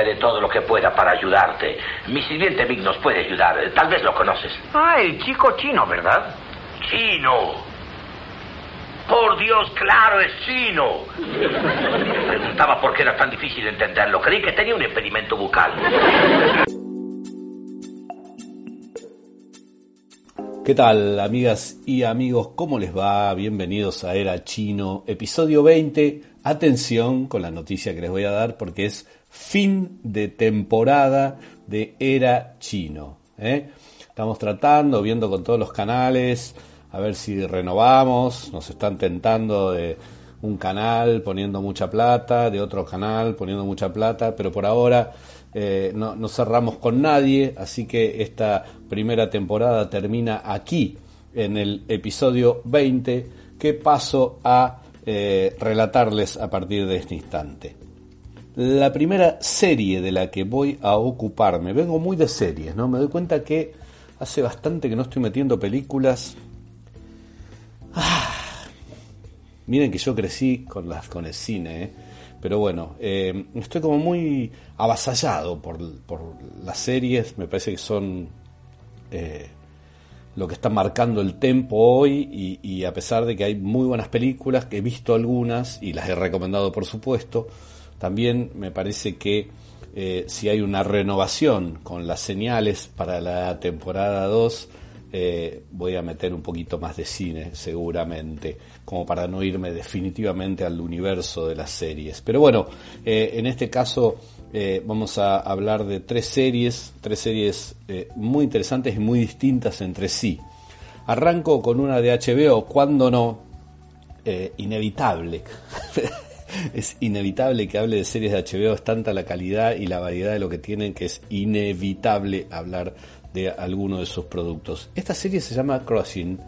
haré todo lo que pueda para ayudarte. Mi sirviente Vic nos puede ayudar. Tal vez lo conoces. Ah, el chico chino, ¿verdad? Chino. Por Dios, claro, es chino. Preguntaba por qué era tan difícil entenderlo. Creí que tenía un impedimento bucal. ¿Qué tal, amigas y amigos? ¿Cómo les va? Bienvenidos a Era Chino, episodio 20. Atención con la noticia que les voy a dar porque es fin de temporada de Era Chino. ¿eh? Estamos tratando, viendo con todos los canales, a ver si renovamos, nos están tentando de un canal poniendo mucha plata, de otro canal poniendo mucha plata, pero por ahora eh, no, cerramos con nadie, así que esta primera temporada termina aquí, en el episodio 20, que paso a eh, relatarles a partir de este instante. La primera serie de la que voy a ocuparme, vengo muy de series, ¿no? Me doy cuenta que hace bastante que no estoy metiendo películas, Ah. miren que yo crecí con, las, con el cine, ¿eh? pero bueno, eh, estoy como muy avasallado por, las series, me parece que son eh, lo que está marcando el tempo hoy y, a pesar de que hay muy buenas películas, que he visto algunas y las he recomendado por supuesto, también me parece que si hay una renovación con las señales para la temporada 2, eh, voy a meter un poquito más de cine seguramente, como para no irme definitivamente al universo de las series. Pero bueno, eh, en este caso eh, vamos a hablar de tres series, tres series muy interesantes y muy distintas entre sí. Arranco con una de HBO, cuando no, inevitable. es inevitable que hable de series de HBO, es tanta la calidad y la variedad de lo que tienen que es inevitable hablar de alguno de sus productos. Esta serie se llama Crushing.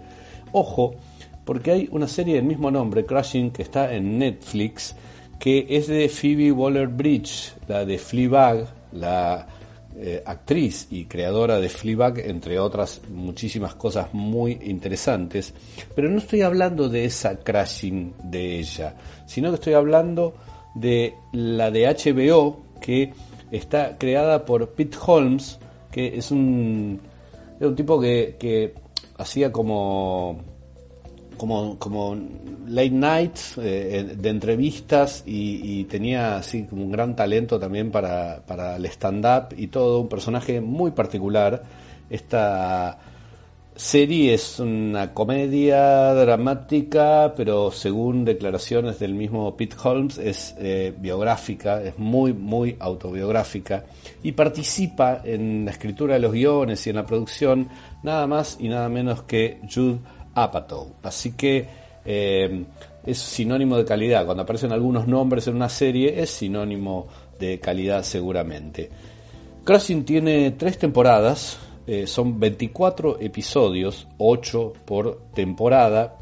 Ojo, porque hay una serie del mismo nombre, Crushing, que está en Netflix, que es de Phoebe Waller-Bridge, la de Fleabag, la eh, actriz y creadora de Fleabag, entre otras muchísimas cosas muy interesantes. Pero no estoy hablando de esa Crushing de ella, sino que estoy hablando de la de HBO, que está creada por Pete Holmes, que es un, un tipo que, hacía como, como, como late night eh, de entrevistas y, tenía así como un gran talento también para, para el stand-up y todo, un personaje muy particular. Esta serie es una comedia dramática, pero según declaraciones del mismo Pete Holmes es eh, biográfica, es muy, muy autobiográfica y participa en la escritura de los guiones y en la producción nada más y nada menos que Jude Apatow. Así que eh, es sinónimo de calidad. Cuando aparecen algunos nombres en una serie es sinónimo de calidad seguramente. Crossing tiene tres temporadas, eh, son 24 episodios, 8 por temporada,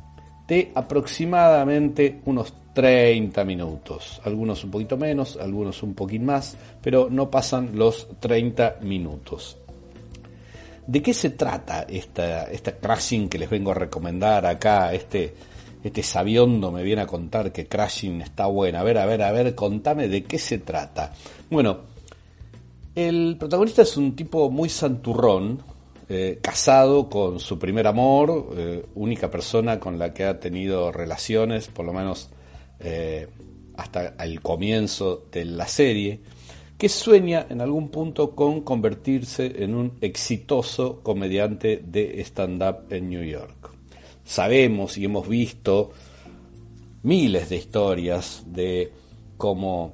de aproximadamente unos 30 minutos. Algunos un poquito menos, algunos un poquito más, pero no pasan los 30 minutos. ¿De qué se trata esta, esta Crashing que les vengo a recomendar acá? Este, este sabiondo me viene a contar que Crashing está buena. A ver, a ver, a ver, contame de qué se trata. Bueno, el protagonista es un tipo muy santurrón, eh, casado con su primer amor, eh, única persona con la que ha tenido relaciones, por lo menos eh, hasta el comienzo de la serie, que sueña en algún punto con convertirse en un exitoso comediante de stand-up en New York. Sabemos y hemos visto miles de historias de cómo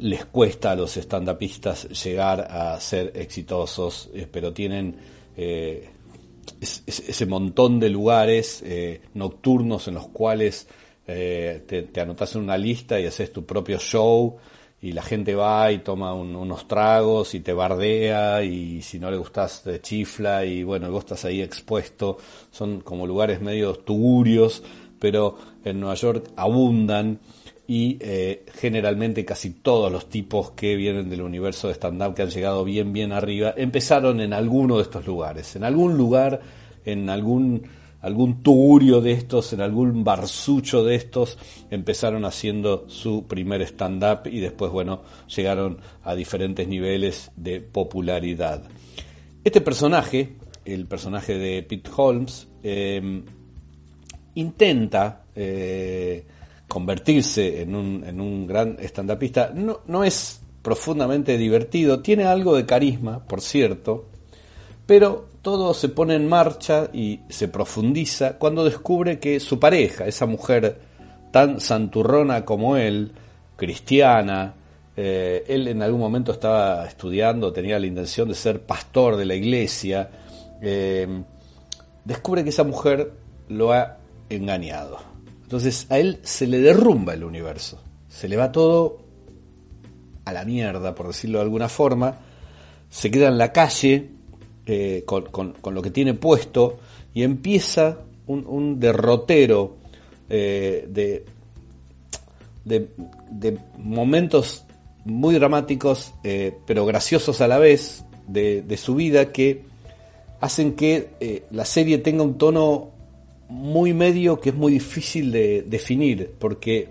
les cuesta a los stand-upistas llegar a ser exitosos, eh, pero tienen eh, ese montón de lugares eh, nocturnos en los cuales te, te, anotas en una lista y haces tu propio show y la gente va y toma unos tragos y te bardea y si no le gustas te chifla y bueno, vos estás ahí expuesto, son como lugares medio tugurios, pero en Nueva York abundan y eh, generalmente casi todos los tipos que vienen del universo de stand-up que han llegado bien, bien arriba, empezaron en alguno de estos lugares, en algún lugar, en algún algún tugurio de estos, en algún barsucho de estos, empezaron haciendo su primer stand-up y después, bueno, llegaron a diferentes niveles de popularidad. Este personaje, el personaje de Pete Holmes, em, intenta eh, convertirse en un, en un gran stand-upista. No, no es profundamente divertido, tiene algo de carisma, por cierto, pero todo se pone en marcha y se profundiza cuando descubre que su pareja, esa mujer tan santurrona como él, cristiana, eh, él en algún momento estaba estudiando, tenía la intención de ser pastor de la iglesia, eh, descubre que esa mujer lo ha engañado. Entonces a él se le derrumba el universo, se le va todo a la mierda, por decirlo de alguna forma, se queda en la calle eh, con, lo que tiene puesto y empieza un, derrotero eh, de, momentos muy dramáticos, eh, pero graciosos a la vez, de su vida que hacen que la serie tenga un tono muy medio que es muy difícil de definir, porque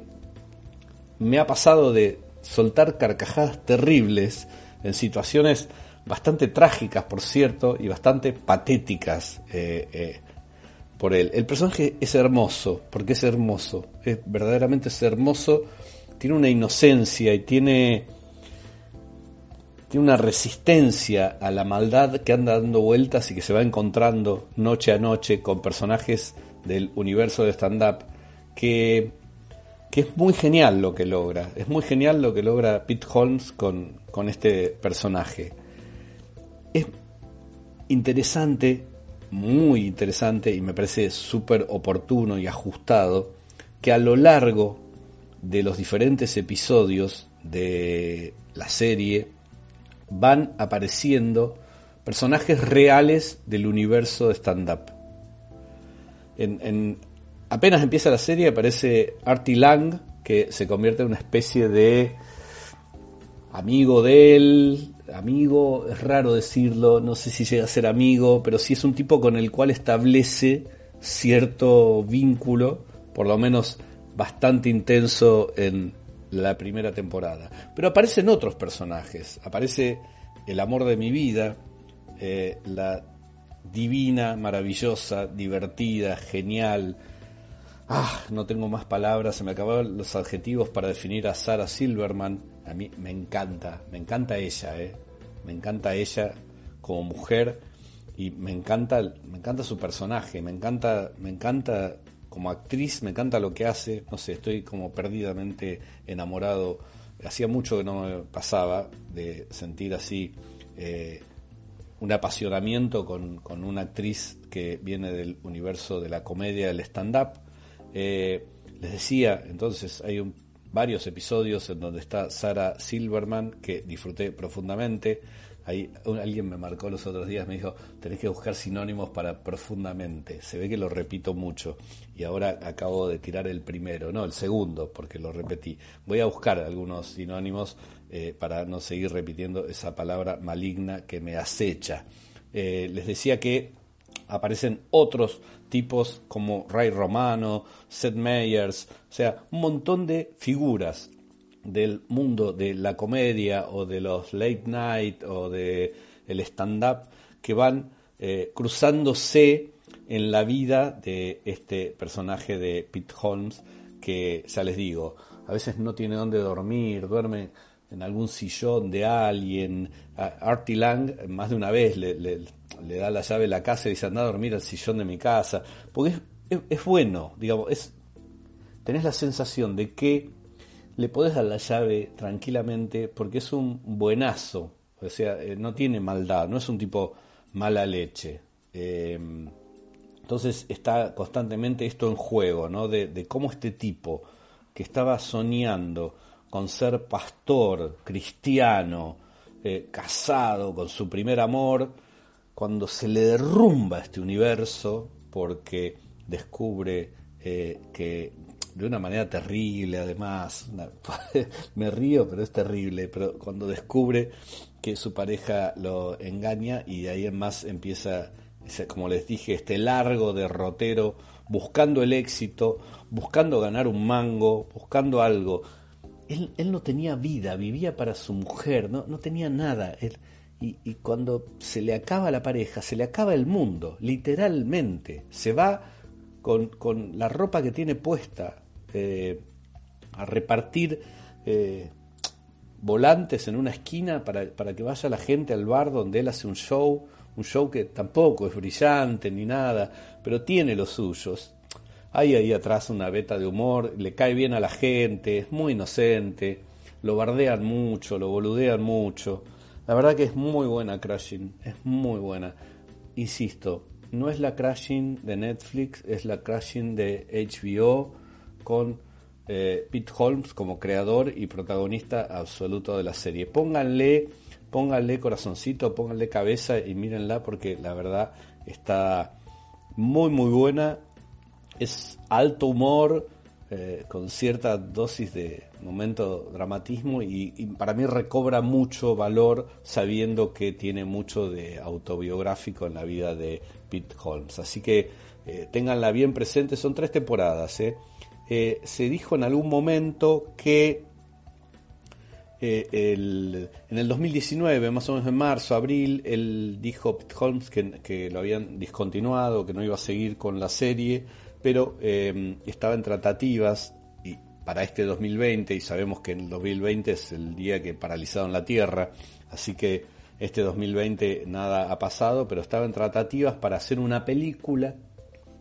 me ha pasado de soltar carcajadas terribles en situaciones bastante trágicas, por cierto, y bastante patéticas eh, eh, por él. El personaje es hermoso, porque es hermoso, es verdaderamente es hermoso, tiene una inocencia y tiene, tiene una resistencia a la maldad que anda dando vueltas y que se va encontrando noche a noche con personajes del universo de stand-up que que es muy genial lo que logra. Es muy genial lo que logra Pete Holmes con, con este personaje. Es interesante, muy interesante y me parece súper oportuno y ajustado que a lo largo de los diferentes episodios de la serie van apareciendo personajes reales del universo de stand-up. En, en, apenas empieza la serie aparece Artie Lang, que se convierte en una especie de amigo de él, amigo, es raro decirlo, no sé si llega a ser amigo, pero sí es un tipo con el cual establece cierto vínculo, por lo menos bastante intenso en la primera temporada. Pero aparecen otros personajes, aparece el amor de mi vida, eh, la divina, maravillosa, divertida, genial, Ah, no tengo más palabras, se me acabaron los adjetivos para definir a Sarah Silverman. A mí me encanta, me encanta ella, eh. Me encanta ella como mujer y me encanta, me encanta su personaje, me encanta, me encanta como actriz, me encanta lo que hace, no sé, estoy como perdidamente enamorado. Hacía mucho que no me pasaba de sentir así eh, un apasionamiento con, con una actriz que viene del universo de la comedia, del stand-up eh, les decía, entonces hay varios episodios en donde está Sara Silverman, que disfruté profundamente. Ahí, alguien me marcó los otros días, me dijo, tenés que buscar sinónimos para profundamente. Se ve que lo repito mucho. Y ahora acabo de tirar el primero, no, el segundo, porque lo repetí. Voy a buscar algunos sinónimos eh, para no seguir repitiendo esa palabra maligna que me acecha. Eh, les decía que aparecen otros tipos como Ray Romano, Seth Meyers, o sea, un montón de figuras del mundo de la comedia o de los late night o de el stand up que van eh, cruzándose en la vida de este personaje de Pete Holmes que ya les digo a veces no tiene dónde dormir duerme en algún sillón de alguien. Artie Lang más de una vez le da la llave de la casa y dice anda a dormir al sillón de mi casa. Porque es, bueno, digamos, es, tenés la sensación de que le podés dar la llave tranquilamente porque es un buenazo. O sea, eh, no tiene maldad, no es un tipo mala leche. Em, entonces está constantemente esto en juego, ¿no? De, de cómo este tipo que estaba soñando con ser pastor, cristiano, eh, casado con su primer amor, cuando se le derrumba este universo porque descubre eh, que de una manera terrible además, me río pero es terrible, pero cuando descubre que su pareja lo engaña y de ahí en más empieza como les dije, este largo derrotero, buscando el éxito, buscando ganar un mango, buscando algo. Él, él no tenía vida, vivía para su mujer, no, no tenía nada. Y, y, cuando se le acaba la pareja, se le acaba el mundo, literalmente. Se va con, con la ropa que tiene puesta eh, a repartir eh, volantes en una esquina para, para que vaya la gente al bar donde él hace un show un show que tampoco es brillante ni nada, pero tiene los suyos. Hay ahí atrás una beta de humor, le cae bien a la gente, es muy inocente, lo bardean mucho, lo boludean mucho. La verdad que es muy buena Crashing, es muy buena. Insisto, no es la Crashing de Netflix, es la Crashing de HBO con eh, Pete Holmes como creador y protagonista absoluto de la serie. Pónganle pónganle corazoncito, pónganle cabeza y mírenla porque la verdad está muy muy buena. Es alto humor, eh, con cierta dosis de momento dramatismo y, para mí recobra mucho valor sabiendo que tiene mucho de autobiográfico en la vida de Pete Holmes. Así que eh, ténganla bien presente, son tres temporadas. ¿eh? se dijo en algún momento que eh, en el 2019, más o menos en marzo, abril, él dijo Pete Holmes que, lo habían discontinuado, que no iba a seguir con la serie, pero eh, estaba en tratativas y para este 2020, y sabemos que el 2020 es el día que paralizaron la Tierra, así que este 2020 nada ha pasado, pero estaba en tratativas para hacer una película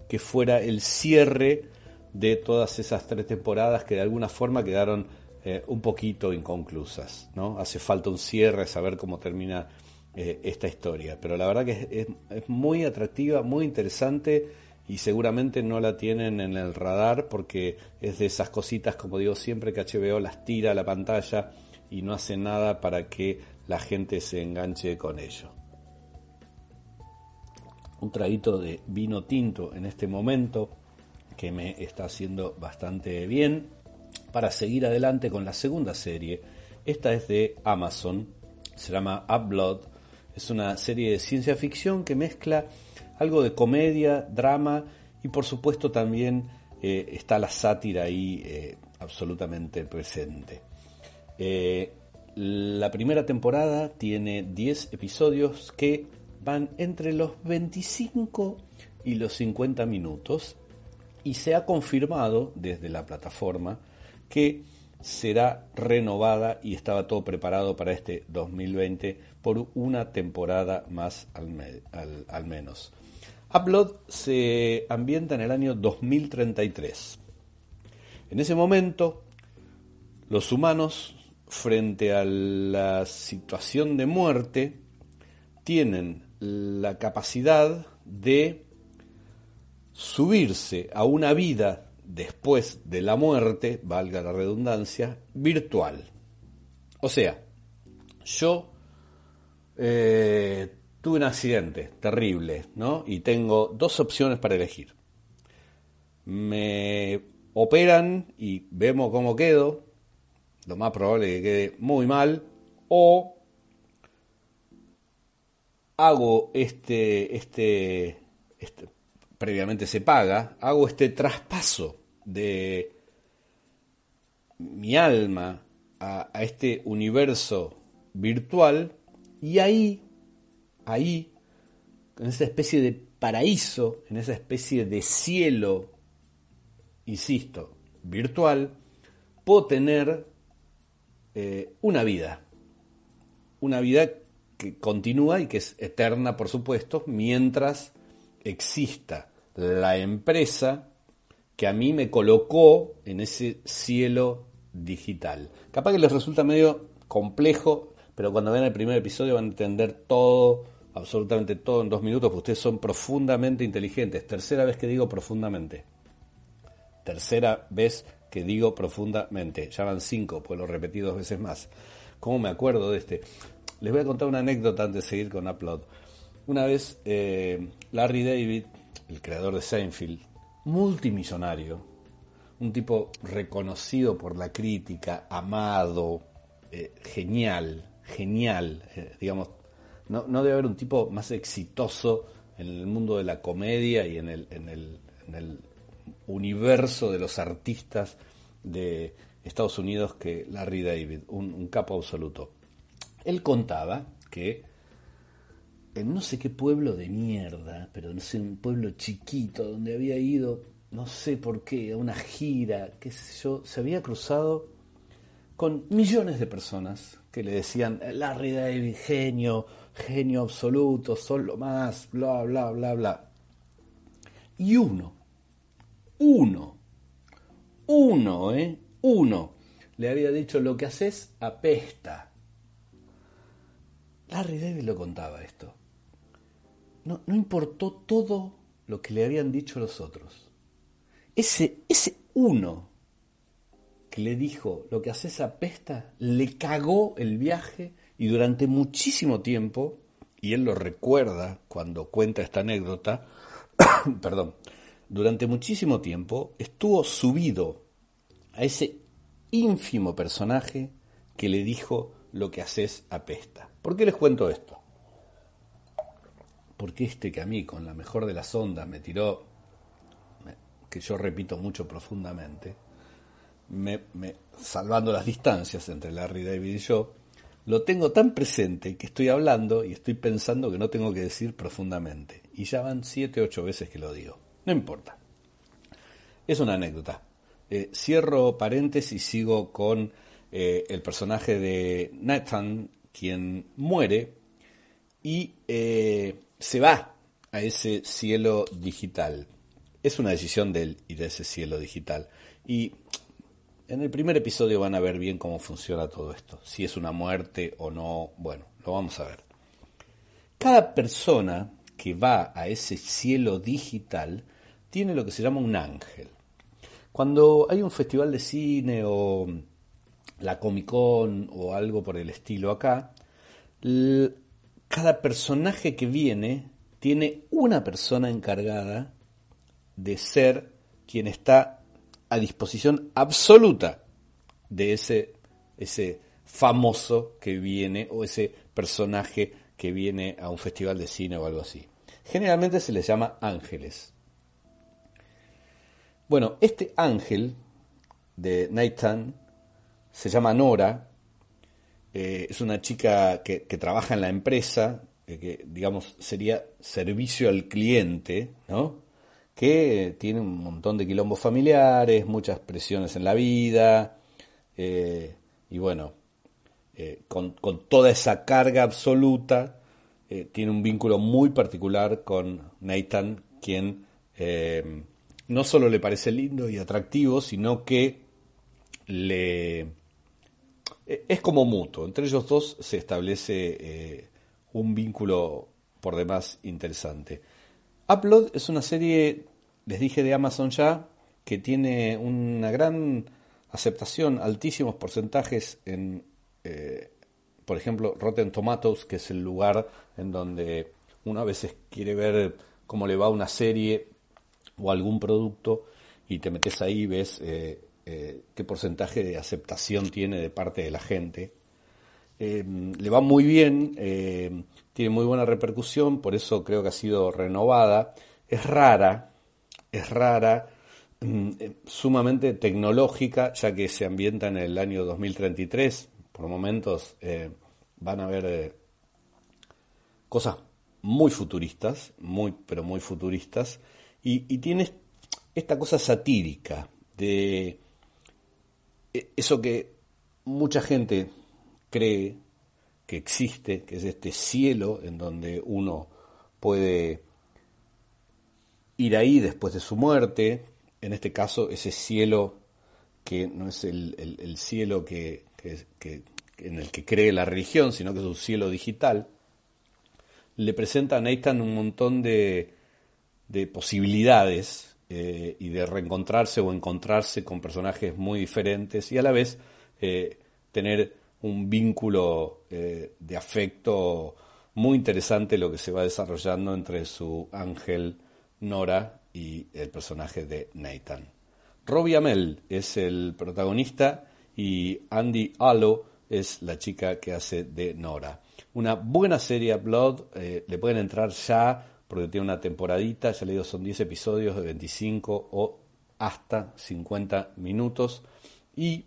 que fuera el cierre de todas esas tres temporadas que de alguna forma quedaron eh, un poquito inconclusas, ¿no? Hace falta un cierre, saber cómo termina eh, esta historia. Pero la verdad que es, muy atractiva, muy interesante y seguramente no la tienen en el radar porque es de esas cositas, como digo siempre, que HBO las tira a la pantalla y no hace nada para que la gente se enganche con ello. Un traguito de vino tinto en este momento que me está haciendo bastante bien para seguir adelante con la segunda serie. Esta es de Amazon, se llama Upload, es una serie de ciencia ficción que mezcla algo de comedia, drama y por supuesto también eh, está la sátira ahí eh, absolutamente presente. Eh, la primera temporada tiene 10 episodios que van entre los 25 y los 50 minutos y se ha confirmado desde la plataforma que será renovada y estaba todo preparado para este 2020 por una temporada más al, menos. Upload se ambienta en el año 2033. En ese momento, los humanos, frente a la situación de muerte, tienen la capacidad de subirse a una vida después de la muerte, valga la redundancia, virtual. O sea, yo eh, tuve un accidente terrible, ¿no? Y tengo dos opciones para elegir. Me operan y vemos cómo quedo, lo más probable es que quede muy mal, o hago este, este, este previamente se paga, hago este traspaso de mi alma a, este universo virtual y ahí, ahí, en esa especie de paraíso, en esa especie de cielo, insisto, virtual, puedo tener eh, una vida, una vida que continúa y que es eterna, por supuesto, mientras exista la empresa que a mí me colocó en ese cielo digital. Capaz que les resulta medio complejo, pero cuando vean el primer episodio van a entender todo, absolutamente todo en dos minutos, porque ustedes son profundamente inteligentes. Tercera vez que digo profundamente. Tercera vez que digo profundamente. Ya van cinco, pues lo repetí dos veces más. ¿Cómo me acuerdo de este? Les voy a contar una anécdota antes de seguir con Upload. Una vez eh, Larry David, el creador de Seinfeld, multimillonario, un tipo reconocido por la crítica, amado, eh, genial, genial, eh, digamos, no, debe haber un tipo más exitoso en el mundo de la comedia y en el, en el, universo de los artistas de Estados Unidos que Larry David, un, capo absoluto. Él contaba que en no sé qué pueblo de mierda, pero no sé, un pueblo chiquito donde había ido, no sé por qué, a una gira, qué sé yo, se había cruzado con millones de personas que le decían, Larry David, genio, genio absoluto, solo más, bla, bla, bla, bla. Y uno, uno, uno, ¿eh? Uno le había dicho lo que haces apesta. Larry David lo contaba esto. No, no importó todo lo que le habían dicho los otros. Ese, ese uno que le dijo lo que haces apesta, le cagó el viaje y durante muchísimo tiempo, y él lo recuerda cuando cuenta esta anécdota, perdón, durante muchísimo tiempo estuvo subido a ese ínfimo personaje que le dijo lo que haces apesta. ¿Por qué les cuento esto? Porque este que a mí con la mejor de las ondas me tiró, que yo repito mucho profundamente, me, salvando las distancias entre Larry David y yo, lo tengo tan presente que estoy hablando y estoy pensando que no tengo que decir profundamente. Y ya van siete, ocho veces que lo digo. No importa. Es una anécdota. Eh, cierro paréntesis y sigo con eh, el personaje de Nathan, quien muere y eh, se va a ese cielo digital. Es una decisión de él ir a ese cielo digital. Y en el primer episodio van a ver bien cómo funciona todo esto. Si es una muerte o no, bueno, lo vamos a ver. Cada persona que va a ese cielo digital tiene lo que se llama un ángel. Cuando hay un festival de cine o la Comic Con o algo por el estilo acá, cada personaje que viene tiene una persona encargada de ser quien está a disposición absoluta de ese, ese famoso que viene o ese personaje que viene a un festival de cine o algo así. Generalmente se les llama ángeles. Bueno, este ángel de Nathan se llama Nora, eh, es una chica que, trabaja en la empresa, eh, que digamos sería servicio al cliente, ¿no? Que tiene un montón de quilombos familiares, muchas presiones en la vida, eh, y bueno, con, con, toda esa carga absoluta, tiene un vínculo muy particular con Nathan, quien no solo le parece lindo y atractivo, sino que le e, es como mutuo. Entre ellos dos se establece eh, un vínculo por demás interesante. Upload es una serie, les dije de Amazon ya, que tiene una gran aceptación, altísimos porcentajes en, eh, por ejemplo, Rotten Tomatoes, que es el lugar en donde uno a veces quiere ver cómo le va una serie o algún producto y te metes ahí y ves eh, eh, qué porcentaje de aceptación tiene de parte de la gente. Eh, le va muy bien, tiene muy buena repercusión, por eso creo que ha sido renovada. Es rara, es rara, mm, sumamente tecnológica, ya que se ambienta en el año 2033. Por momentos van a haber cosas muy futuristas, muy, pero muy futuristas. Y, tienes esta cosa satírica de eso que mucha gente cree que existe, que es este cielo en donde uno puede ir ahí después de su muerte, en este caso ese cielo que no es el, cielo que, en el que cree la religión, sino que es un cielo digital, le presenta a Nathan un montón de, de posibilidades eh, y de reencontrarse o encontrarse con personajes muy diferentes y a la vez eh, tener un vínculo eh, de afecto muy interesante lo que se va desarrollando entre su ángel Nora y el personaje de Nathan. Robbie Amell es el protagonista y Andy Allo es la chica que hace de Nora. Una buena serie Blood, le pueden entrar ya porque tiene una temporadita, ya le son 10 episodios de 25 o hasta 50 minutos y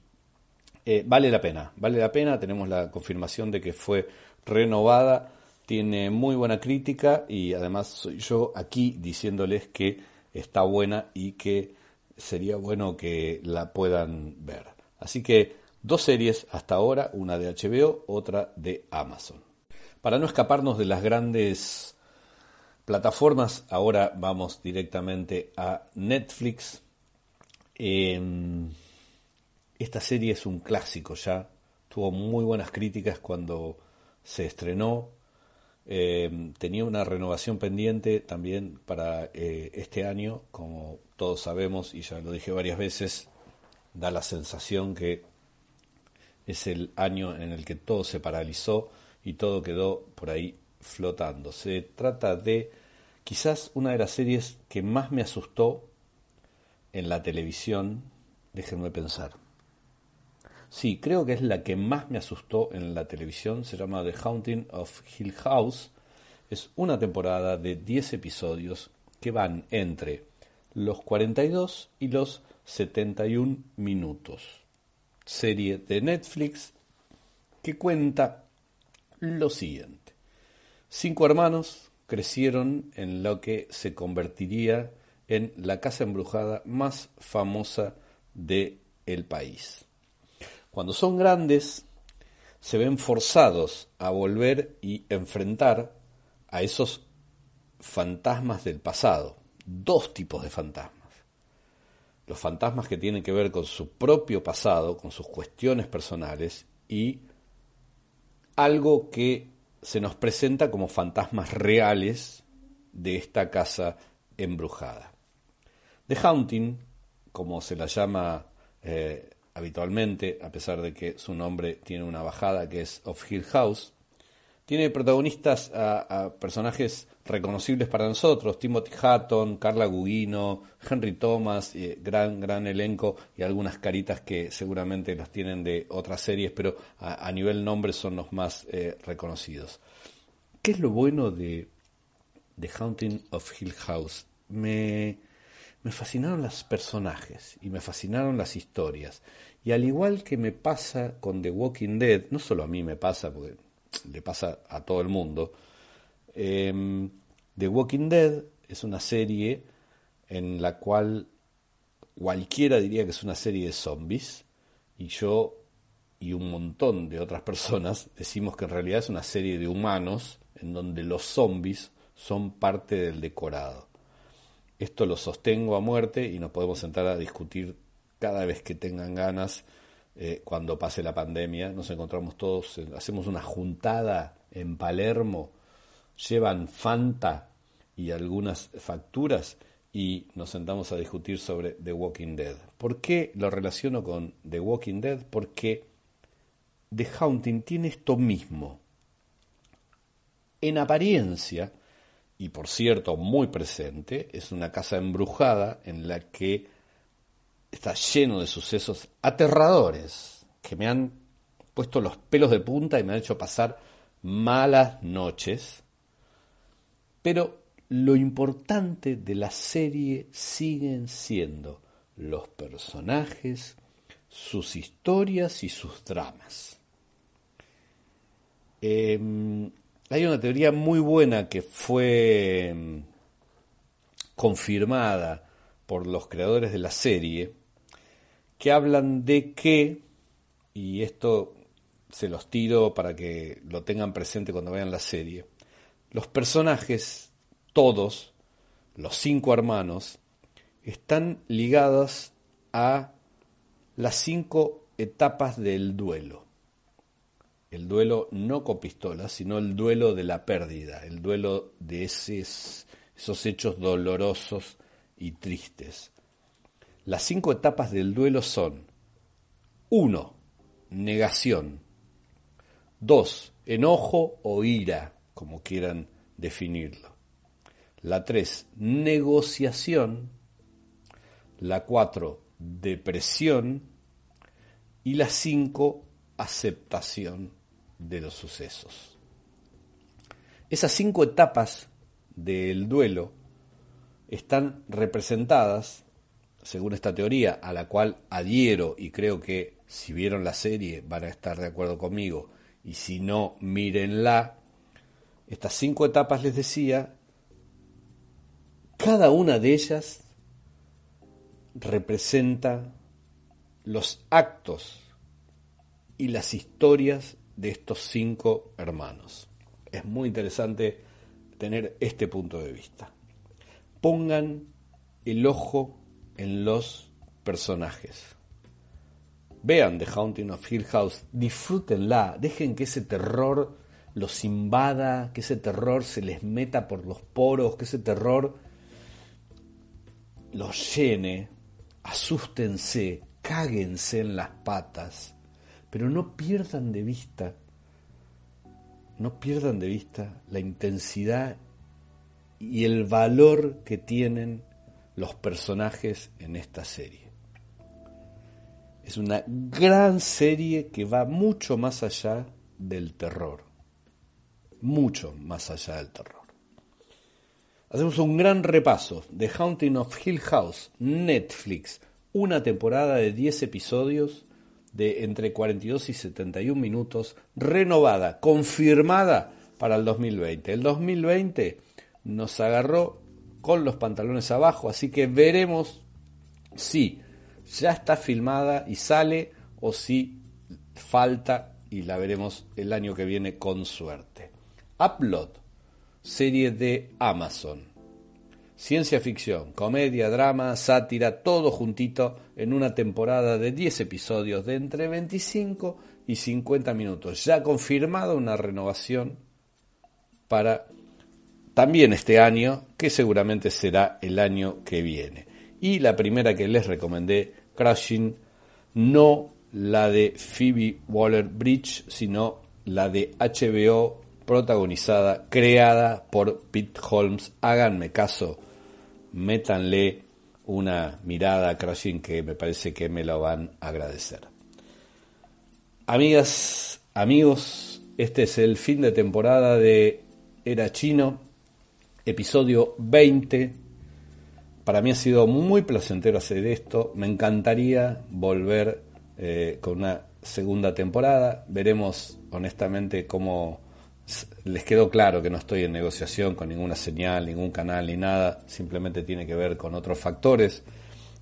eh, vale la pena, vale la pena, tenemos la confirmación de que fue renovada, tiene muy buena crítica y además soy yo aquí diciéndoles que está buena y que sería bueno que la puedan ver. Así que dos series hasta ahora, una de HBO, otra de Amazon. Para no escaparnos de las grandes plataformas, ahora vamos directamente a Netflix. Em, esta serie es un clásico ya, tuvo muy buenas críticas cuando se estrenó, em, tenía una renovación pendiente también para eh, este año, como todos sabemos y ya lo dije varias veces, da la sensación que es el año en el que todo se paralizó y todo quedó por ahí flotando. Se trata de quizás una de las series que más me asustó en la televisión, déjenme pensar. Sí, creo que es la que más me asustó en la televisión, se llama The Haunting of Hill House. Es una temporada de 10 episodios que van entre los 42 y los 71 minutos. Serie de Netflix que cuenta lo siguiente. Cinco hermanos crecieron en lo que se convertiría en la casa embrujada más famosa de el país. Cuando son grandes, se ven forzados a volver y enfrentar a esos fantasmas del pasado. Dos tipos de fantasmas. Los fantasmas que tienen que ver con su propio pasado, con sus cuestiones personales y algo que se nos presenta como fantasmas reales de esta casa embrujada. The Haunting, como se la llama eh, habitualmente, a pesar de que su nombre tiene una bajada que es Of Hill House, tiene protagonistas a, personajes reconocibles para nosotros, Timothy Hatton, Carla Gugino, Henry Thomas, eh, gran, gran elenco y algunas caritas que seguramente las tienen de otras series, pero a, nivel nombre son los más eh, reconocidos. ¿Qué es lo bueno de The Haunting of Hill House? Me, me fascinaron los personajes y me fascinaron las historias. Y al igual que me pasa con The Walking Dead, no solo a mí me pasa, porque le pasa a todo el mundo, em, The Walking Dead es una serie en la cual cualquiera diría que es una serie de zombies, y yo y un montón de otras personas decimos que en realidad es una serie de humanos en donde los zombies son parte del decorado. Esto lo sostengo a muerte y nos podemos sentar a discutir cada vez que tengan ganas. Eh, cuando pase la pandemia, nos encontramos todos, hacemos una juntada en Palermo, llevan Fanta y algunas facturas y nos sentamos a discutir sobre The Walking Dead. ¿Por qué lo relaciono con The Walking Dead? Porque The Haunting tiene esto mismo. En apariencia, y por cierto muy presente, es una casa embrujada en la que está lleno de sucesos aterradores que me han puesto los pelos de punta y me han hecho pasar malas noches. Pero lo importante de la serie siguen siendo los personajes, sus historias y sus dramas. Eh, hay una teoría muy buena que fue mm, confirmada por los creadores de la serie, que hablan de que, y esto se los tiro para que lo tengan presente cuando vean la serie, los personajes, todos, los cinco hermanos, están ligados a las cinco etapas del duelo el duelo no con pistolas, sino el duelo de la pérdida, el duelo de esos, esos hechos dolorosos y tristes. Las cinco etapas del duelo son 1. Negación. 2. Enojo o ira, como quieran definirlo. La 3. Negociación. La 4. Depresión. Y la 5. Aceptación de los sucesos. Esas cinco etapas del duelo están representadas, según esta teoría, a la cual adhiero y creo que si vieron la serie van a estar de acuerdo conmigo, y si no, mírenla, estas cinco etapas les decía, cada una de ellas representa los actos y las historias de estos cinco hermanos. Es muy interesante tener este punto de vista. Pongan el ojo en los personajes. Vean The Haunting of Hill House, disfrútenla, dejen que ese terror los invada, que ese terror se les meta por los poros, que ese terror los llene, asústense, cáguense en las patas, pero no pierdan de vista, no pierdan de vista la intensidad y el valor que tienen los personajes en esta serie. Es una gran serie que va mucho más allá del terror, mucho más allá del terror. Hacemos un gran repaso de Haunting of Hill House, Netflix, una temporada de 10 episodios de entre 42 y 71 minutos, renovada, confirmada para el 2020. El 2020 nos agarró con los pantalones abajo, así que veremos si ya está filmada y sale o si falta y la veremos el año que viene con suerte. Upload, serie de Amazon. Ciencia ficción, comedia, drama, sátira, todo juntito en una temporada de 10 episodios de entre 25 y 50 minutos. Ya confirmada una renovación para también este año, que seguramente será el año que viene. Y la primera que les recomendé, Crashing, no la de Phoebe Waller Bridge, sino la de HBO protagonizada, creada por Pete Holmes. Háganme caso métanle una mirada a Crashing que me parece que me lo van a agradecer. Amigas, amigos, este es el fin de temporada de Era Chino, episodio 20. Para mí ha sido muy placentero hacer esto. Me encantaría volver eh, con una segunda temporada. Veremos honestamente cómo les quedó claro que no estoy en negociación con ninguna señal, ningún canal ni nada, simplemente tiene que ver con otros factores.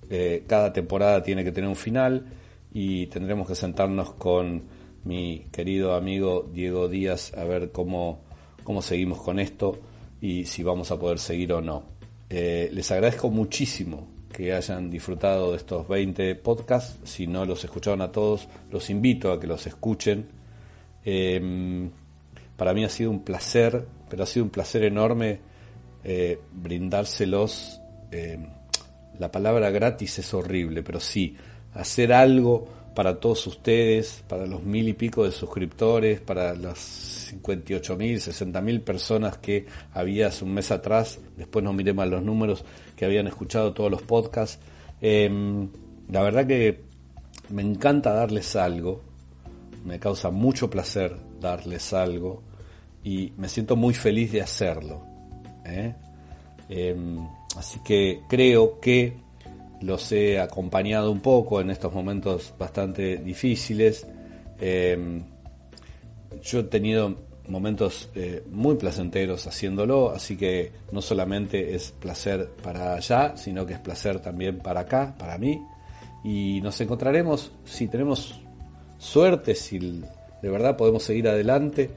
Eh, cada temporada tiene que tener un final y tendremos que sentarnos con mi querido amigo Diego Díaz a ver cómo, cómo seguimos con esto y si vamos a poder seguir o no. Eh, les agradezco muchísimo que hayan disfrutado de estos 20 podcasts. Si no los escucharon a todos, los invito a que los escuchen. Eh, para mí ha sido un placer, pero ha sido un placer enorme eh, brindárselos. Eh, la palabra gratis es horrible, pero sí, hacer algo para todos ustedes, para los mil y pico de suscriptores, para las 58 mil, 60 mil personas que había hace un mes atrás, después no miré mal los números, que habían escuchado todos los podcasts. Em, la verdad que me encanta darles algo, me causa mucho placer darles algo y me siento muy feliz de hacerlo. ¿eh? Em, así que creo que los he acompañado un poco en estos momentos bastante difíciles. Em, yo he tenido momentos eh, muy placenteros haciéndolo, así que no solamente es placer para allá, sino que es placer también para acá, para mí. Y nos encontraremos, si tenemos suerte, si de verdad podemos seguir adelante,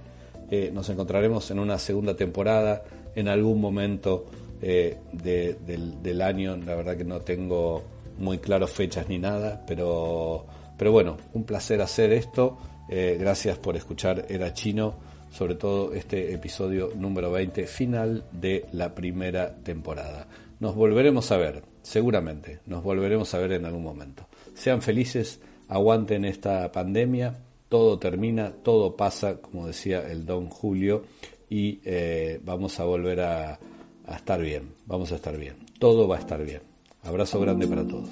nos encontraremos en una segunda temporada en algún momento eh, del, año. La verdad que no tengo muy claro fechas ni nada, pero, pero bueno, un placer hacer esto. Eh, gracias por escuchar Era Chino, sobre todo este episodio número 20, final de la primera temporada. Nos volveremos a ver, seguramente, nos volveremos a ver en algún momento. Sean felices, aguanten esta pandemia todo termina, todo pasa, como decía el don Julio, y eh, vamos a volver a, a estar bien, vamos a estar bien, todo va a estar bien. Abrazo grande para todos.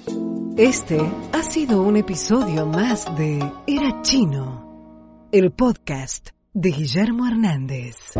Este ha sido un episodio más de Era Chino, el podcast de Guillermo Hernández.